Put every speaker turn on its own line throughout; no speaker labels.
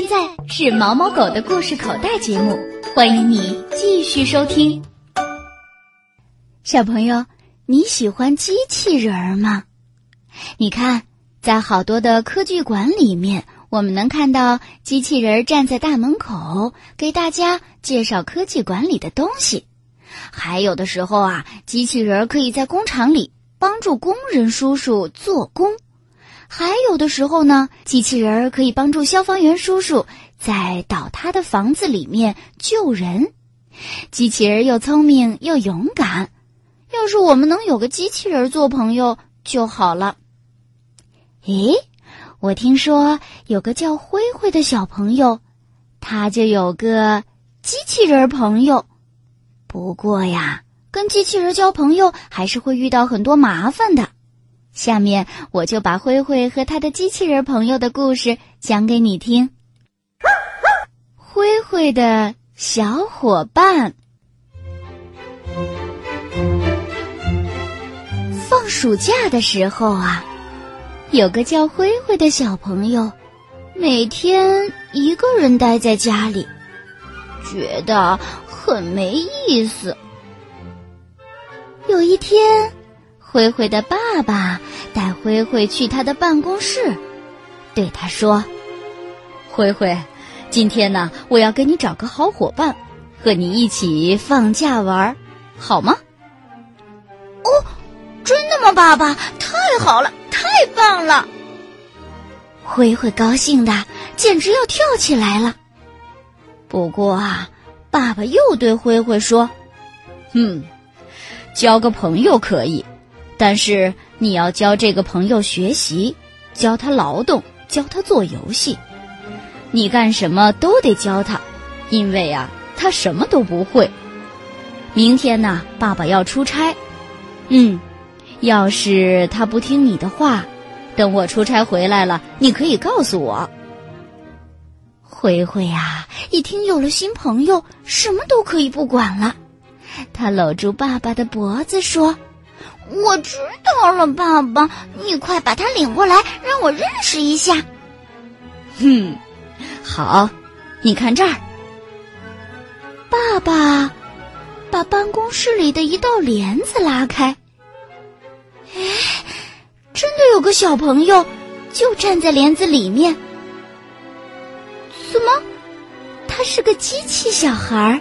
现在是毛毛狗的故事口袋节目，欢迎你继续收听。小朋友，你喜欢机器人儿吗？你看，在好多的科技馆里面，我们能看到机器人站在大门口，给大家介绍科技馆里的东西。还有的时候啊，机器人可以在工厂里帮助工人叔叔做工。还有的时候呢，机器人儿可以帮助消防员叔叔在倒塌的房子里面救人。机器人又聪明又勇敢，要是我们能有个机器人做朋友就好了。诶，我听说有个叫灰灰的小朋友，他就有个机器人朋友。不过呀，跟机器人交朋友还是会遇到很多麻烦的。下面我就把灰灰和他的机器人朋友的故事讲给你听。灰灰的小伙伴。放暑假的时候啊，有个叫灰灰的小朋友，每天一个人待在家里，觉得很没意思。有一天。灰灰的爸爸灰灰去他的办公室，对他说：“灰灰，今天呢，我要给你找个好伙伴，和你一起放假玩，好吗？”“
哦，真的吗，爸爸？太好了，太棒了！”
灰灰高兴的简直要跳起来了。不过啊，爸爸又对灰灰说：“
嗯，交个朋友可以。”但是你要教这个朋友学习，教他劳动，教他做游戏，你干什么都得教他，因为啊，他什么都不会。明天呢，爸爸要出差，嗯，要是他不听你的话，等我出差回来了，你可以告诉我。
灰灰啊，一听有了新朋友，什么都可以不管了，他搂住爸爸的脖子说。
我知道了，爸爸，你快把他领过来，让我认识一下。
哼，好，你看这儿。
爸爸把办公室里的一道帘子拉开，哎，真的有个小朋友就站在帘子里面。怎么？他是个机器小孩儿？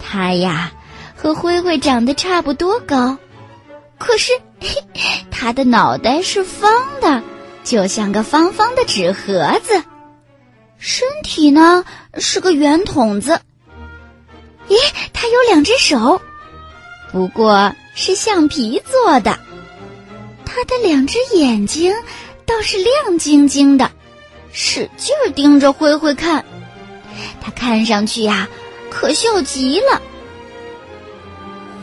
他呀，和灰灰长得差不多高。可是嘿，他的脑袋是方的，就像个方方的纸盒子；身体呢是个圆筒子。咦，他有两只手，不过是橡皮做的。他的两只眼睛倒是亮晶晶的，使劲盯着灰灰看。他看上去呀，可笑极了。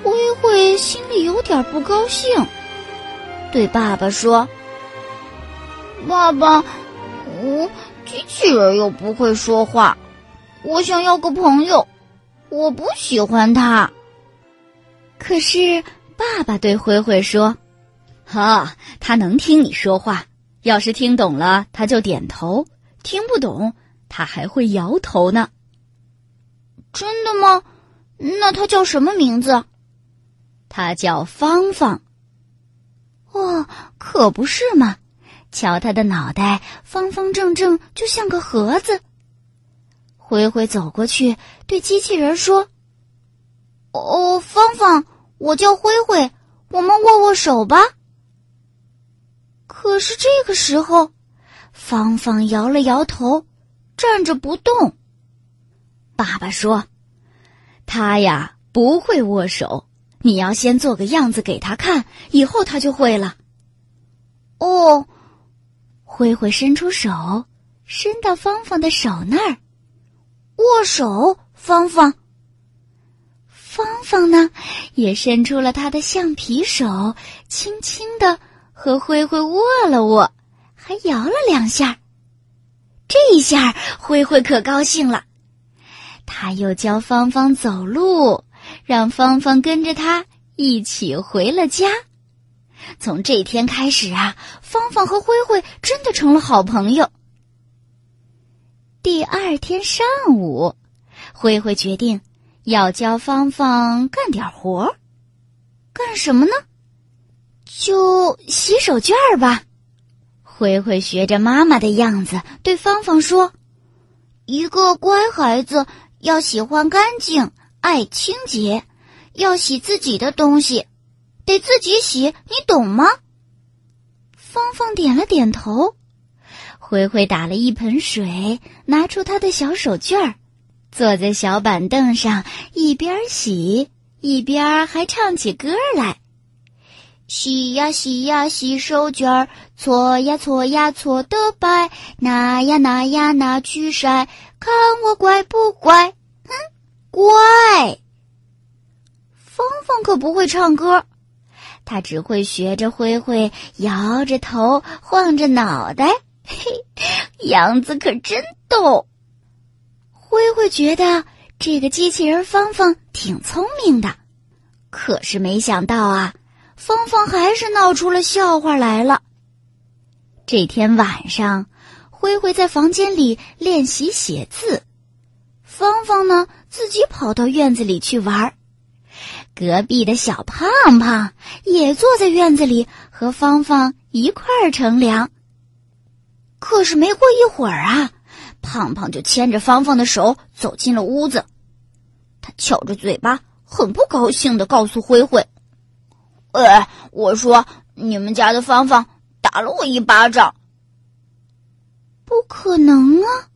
灰灰心里有点不高兴，对爸爸说：“
爸爸，我机器人又不会说话，我想要个朋友，我不喜欢他。”
可是爸爸对灰灰说：“
哈，他能听你说话，要是听懂了，他就点头；听不懂，他还会摇头呢。”
真的吗？那他叫什么名字？
他叫芳芳。
哦，可不是嘛！瞧他的脑袋，方方正正，就像个盒子。灰灰走过去，对机器人说：“
哦，芳芳，我叫灰灰，我们握握手吧。”
可是这个时候，芳芳摇了摇头，站着不动。
爸爸说：“他呀，不会握手。”你要先做个样子给他看，以后他就会了。
哦，
灰灰伸出手，伸到芳芳的手那儿，
握手。芳芳，
芳芳呢，也伸出了她的橡皮手，轻轻的和灰灰握了握，还摇了两下。这一下，灰灰可高兴了，他又教芳芳走路。让芳芳跟着他一起回了家。从这天开始啊，芳芳和灰灰真的成了好朋友。第二天上午，灰灰决定要教芳芳干点活儿。干什么呢？就洗手绢儿吧。灰灰学着妈妈的样子对芳芳说：“
一个乖孩子要喜欢干净，爱清洁，要洗自己的东西，得自己洗，你懂吗？”
芳芳点了点头。灰灰打了一盆水，拿出他的小手绢儿，坐在小板凳上，一边洗一边还唱起歌来：“
洗呀洗呀洗手绢儿，搓呀搓呀搓得白，拿呀拿呀拿去晒，看我乖不乖？乖。”
芳芳可不会唱歌，她只会学着灰灰摇着头，晃着脑袋。嘿，样子可真逗。灰灰觉得这个机器人芳芳挺聪明的，可是没想到啊，芳芳还是闹出了笑话来了。这天晚上，灰灰在房间里练习写字，芳芳呢自己跑到院子里去玩。隔壁的小胖胖也坐在院子里和芳芳一块儿乘凉。可是没过一会儿啊，胖胖就牵着芳芳的手走进了屋子。他翘着嘴巴，很不高兴的告诉灰灰：“
哎，我说你们家的芳芳打了我一巴掌。”
不可能啊！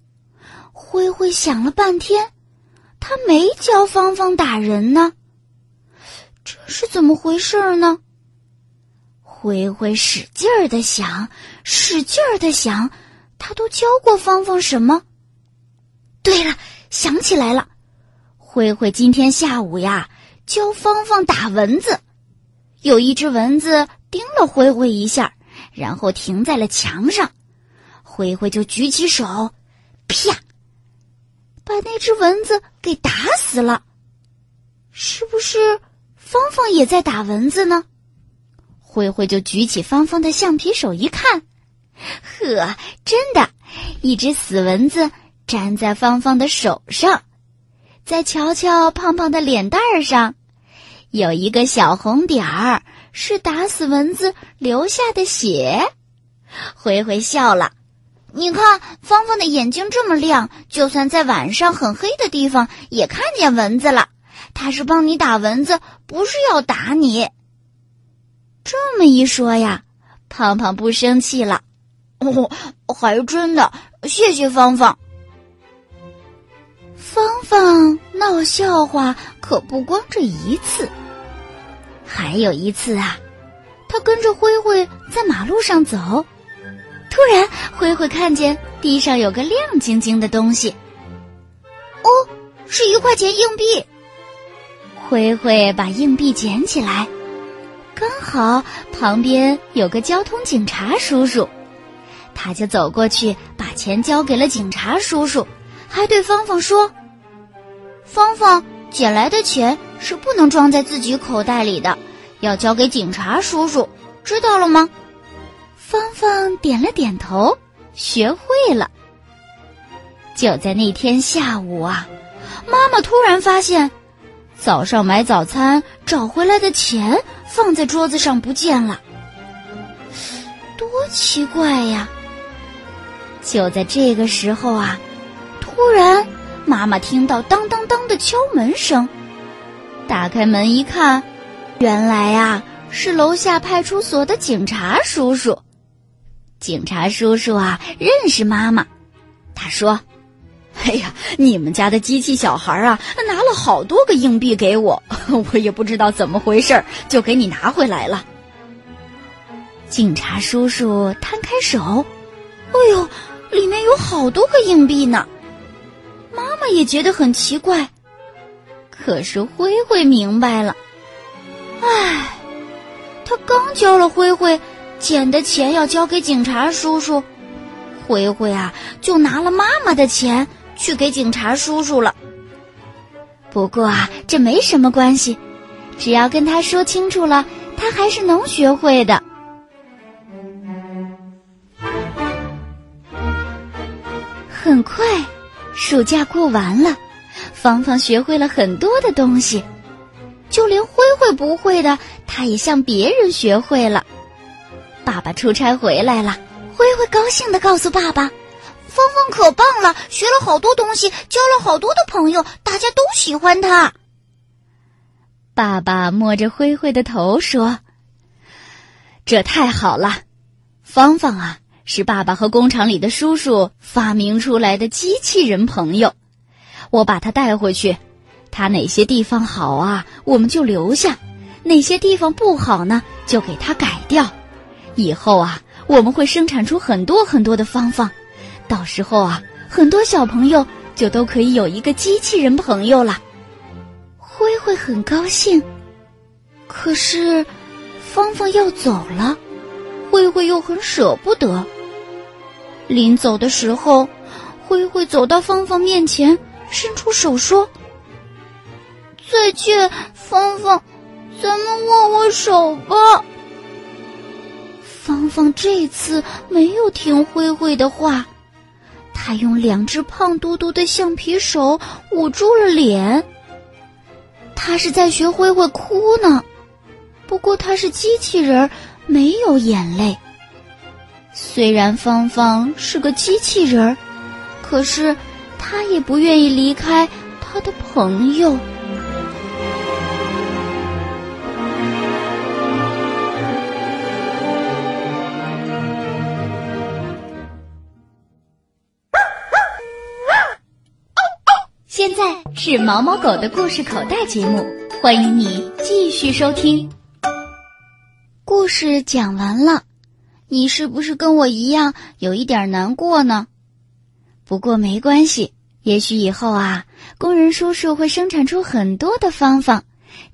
灰灰想了半天，他没教芳芳打人呢。这是怎么回事呢？灰灰使劲儿的想，使劲儿的想，他都教过芳芳什么？对了，想起来了，灰灰今天下午呀教芳芳打蚊子，有一只蚊子叮了灰灰一下，然后停在了墙上，灰灰就举起手，啪，把那只蚊子给打死了。是不是芳芳也在打蚊子呢？灰灰就举起芳芳的橡皮手一看，呵，真的，一只死蚊子粘在芳芳的手上。再瞧瞧胖胖的脸蛋儿上，有一个小红点儿，是打死蚊子留下的血。灰灰笑了，
你看芳芳的眼睛这么亮，就算在晚上很黑的地方也看见蚊子了。他是帮你打蚊子，不是要打你。
这么一说呀，胖胖不生气了。
哦，还真的，谢谢芳芳。
芳芳闹笑话可不光这一次，还有一次啊，他跟着灰灰在马路上走，突然灰灰看见地上有个亮晶晶的东西。
哦，是一块钱硬币。
灰灰把硬币捡起来。刚好旁边有个交通警察叔叔，他就走过去把钱交给了警察叔叔，还对芳芳说：“
芳芳捡来的钱是不能装在自己口袋里的，要交给警察叔叔，知道了吗？”
芳芳点了点头，学会了。就在那天下午啊，妈妈突然发现。早上买早餐找回来的钱放在桌子上不见了，多奇怪呀！就在这个时候啊，突然妈妈听到当当当的敲门声，打开门一看，原来啊是楼下派出所的警察叔叔。警察叔叔啊认识妈妈，他说。
哎呀，你们家的机器小孩啊，拿了好多个硬币给我，我也不知道怎么回事，就给你拿回来了。
警察叔叔摊开手，哎呦，里面有好多个硬币呢。妈妈也觉得很奇怪，可是灰灰明白了。唉，他刚交了灰灰捡的钱要交给警察叔叔，灰灰啊就拿了妈妈的钱。去给警察叔叔了。不过啊，这没什么关系，只要跟他说清楚了，他还是能学会的。很快，暑假过完了，芳芳学会了很多的东西，就连灰灰不会的，她也向别人学会了。爸爸出差回来了，
灰灰高兴的告诉爸爸：“芳芳可棒了，学了好多东西，交了好多的朋友，大家都喜欢她。”
爸爸摸着灰灰的头说：“这太好了，芳芳啊！”是爸爸和工厂里的叔叔发明出来的机器人朋友，我把他带回去，他哪些地方好啊，我们就留下；哪些地方不好呢，就给他改掉。以后啊，我们会生产出很多很多的芳芳，到时候啊，很多小朋友就都可以有一个机器人朋友了。
灰灰很高兴，可是芳芳要走了，灰灰又很舍不得。临走的时候，灰灰走到芳芳面前，伸出手说：“
再见，芳芳，咱们握握手吧。”
芳芳这次没有听灰灰的话，她用两只胖嘟嘟的橡皮手捂住了脸。她是在学灰灰哭呢，不过她是机器人，没有眼泪。虽然芳芳是个机器人，可是她也不愿意离开她的朋友。是毛毛狗的故事口袋节目，欢迎你继续收听。故事讲完了。你是不是跟我一样有一点难过呢？不过没关系，也许以后啊，工人叔叔会生产出很多的芳芳，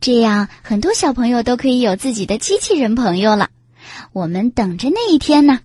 这样很多小朋友都可以有自己的机器人朋友了。我们等着那一天呢。